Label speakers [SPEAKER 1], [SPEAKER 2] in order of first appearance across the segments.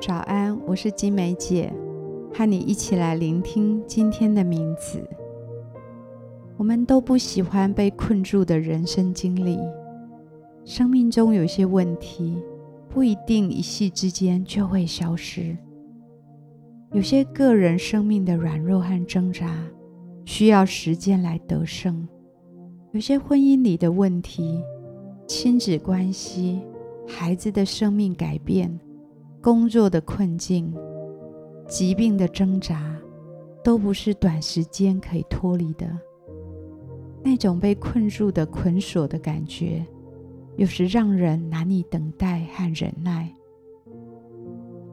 [SPEAKER 1] 早安，我是金梅姐，和你一起来聆听今天的名字。我们都不喜欢被困住的人生经历，生命中有些问题不一定一夕之间就会消失，有些个人生命的软弱和挣扎需要时间来得胜，有些婚姻里的问题、亲子关系、孩子的生命改变。工作的困境、疾病的挣扎，都不是短时间可以脱离的。那种被困住的捆锁的感觉，有时让人难以等待和忍耐。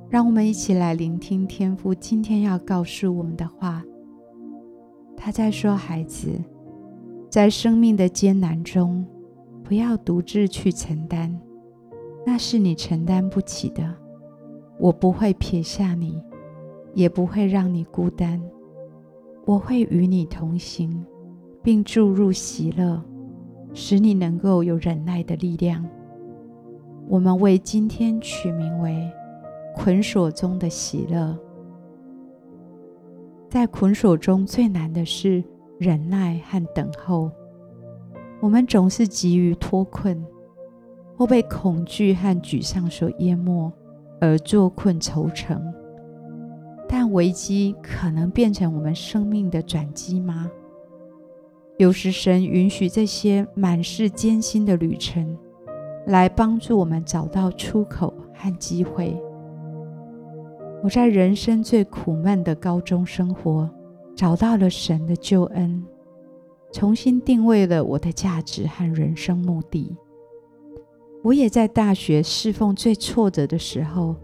[SPEAKER 1] 让我们一起来聆听天父今天要告诉我们的话。他在说：“孩子，在生命的艰难中，不要独自去承担，那是你承担不起的。”我不会撇下你，也不会让你孤单。我会与你同行，并注入喜乐，使你能够有忍耐的力量。我们为今天取名为“捆锁中的喜乐”。在捆锁中最难的是忍耐和等候。我们总是急于脱困，或被恐惧和沮丧所淹没。而坐困愁城，但危机可能变成我们生命的转机吗？有时神允许这些满是艰辛的旅程，来帮助我们找到出口和机会。我在人生最苦闷的高中生活，找到了神的救恩，重新定位了我的价值和人生目的。我也在大学侍奉最挫折的时候，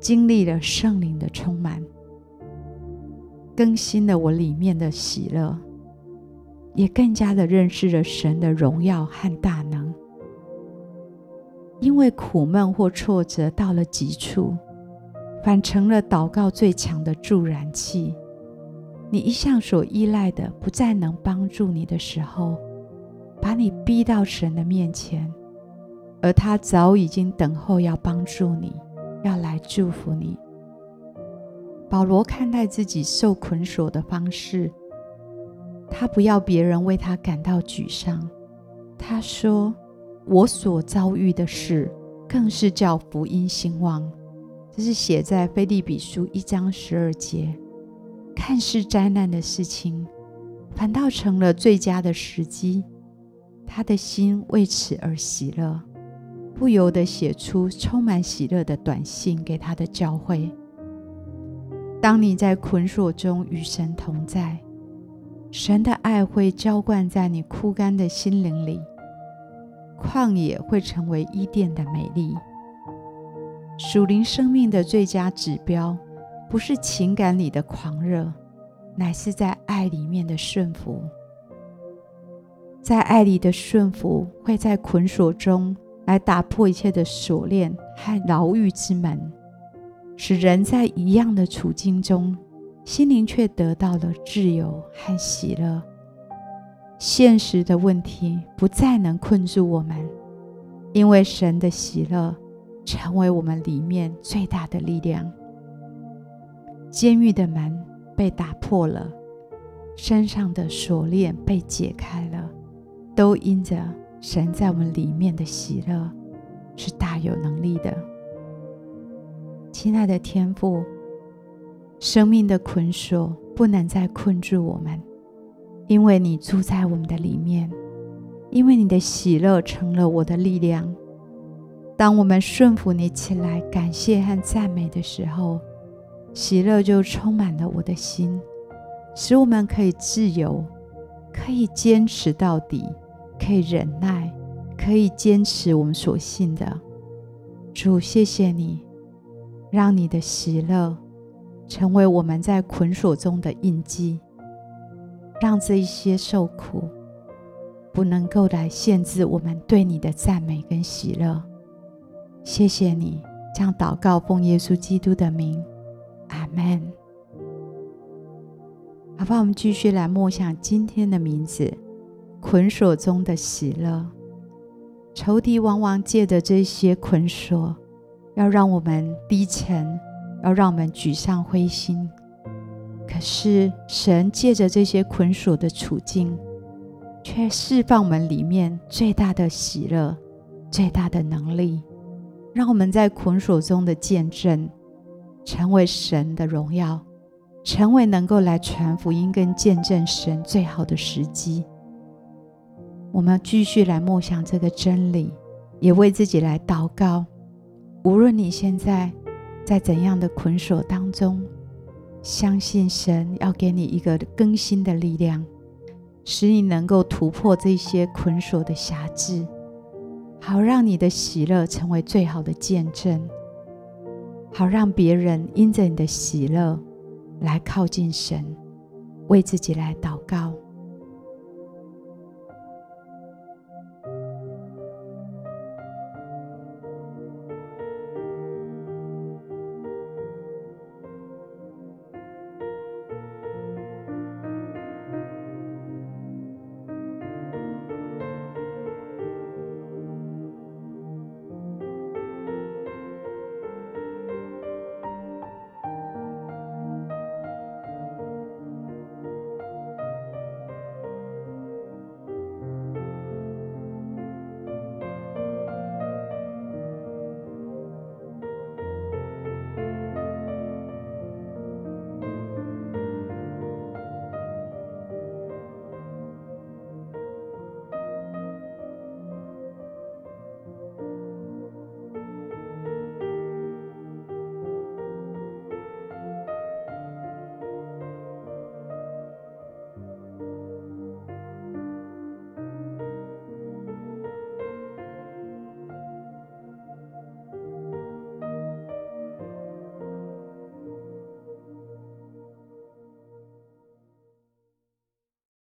[SPEAKER 1] 经历了圣灵的充满，更新了我里面的喜乐，也更加的认识了神的荣耀和大能。因为苦闷或挫折到了极处，反成了祷告最强的助燃器。你一向所依赖的不再能帮助你的时候，把你逼到神的面前。而他早已经等候，要帮助你，要来祝福你。保罗看待自己受捆锁的方式，他不要别人为他感到沮丧。他说：“我所遭遇的事，更是叫福音兴旺。”这是写在腓利比书一章十二节。看似灾难的事情，反倒成了最佳的时机。他的心为此而喜乐。不由得写出充满喜乐的短信给他的教会。当你在捆锁中与神同在，神的爱会浇灌在你枯干的心灵里，旷野会成为伊甸的美丽。属灵生命的最佳指标，不是情感里的狂热，乃是在爱里面的顺服。在爱里的顺服，会在捆锁中。来打破一切的锁链和牢狱之门，使人在一样的处境中，心灵却得到了自由和喜乐。现实的问题不再能困住我们，因为神的喜乐成为我们里面最大的力量。监狱的门被打破了，身上的锁链被解开了，都因着。神在我们里面的喜乐是大有能力的，亲爱的天父，生命的捆锁不能再困住我们，因为你住在我们的里面，因为你的喜乐成了我的力量。当我们顺服你起来，感谢和赞美的时候，喜乐就充满了我的心，使我们可以自由，可以坚持到底。可以忍耐，可以坚持我们所信的。主，谢谢你，让你的喜乐成为我们在捆锁中的印记，让这一些受苦不能够来限制我们对你的赞美跟喜乐。谢谢你，将祷告奉耶稣基督的名，阿门。好吧，我们继续来默想今天的名字。捆锁中的喜乐，仇敌往往借着这些捆锁，要让我们低沉、要让我们沮丧灰心。可是神借着这些捆锁的处境，却释放我们里面最大的喜乐、最大的能力，让我们在捆锁中的见证，成为神的荣耀，成为能够来传福音跟见证神最好的时机。我们要继续来默想这个真理，也为自己来祷告。无论你现在在怎样的捆锁当中，相信神要给你一个更新的力量。使你能够突破这些捆锁的辖制，好让你的喜乐成为最好的见证，好让别人因着你的喜乐来靠近神，为自己来祷告。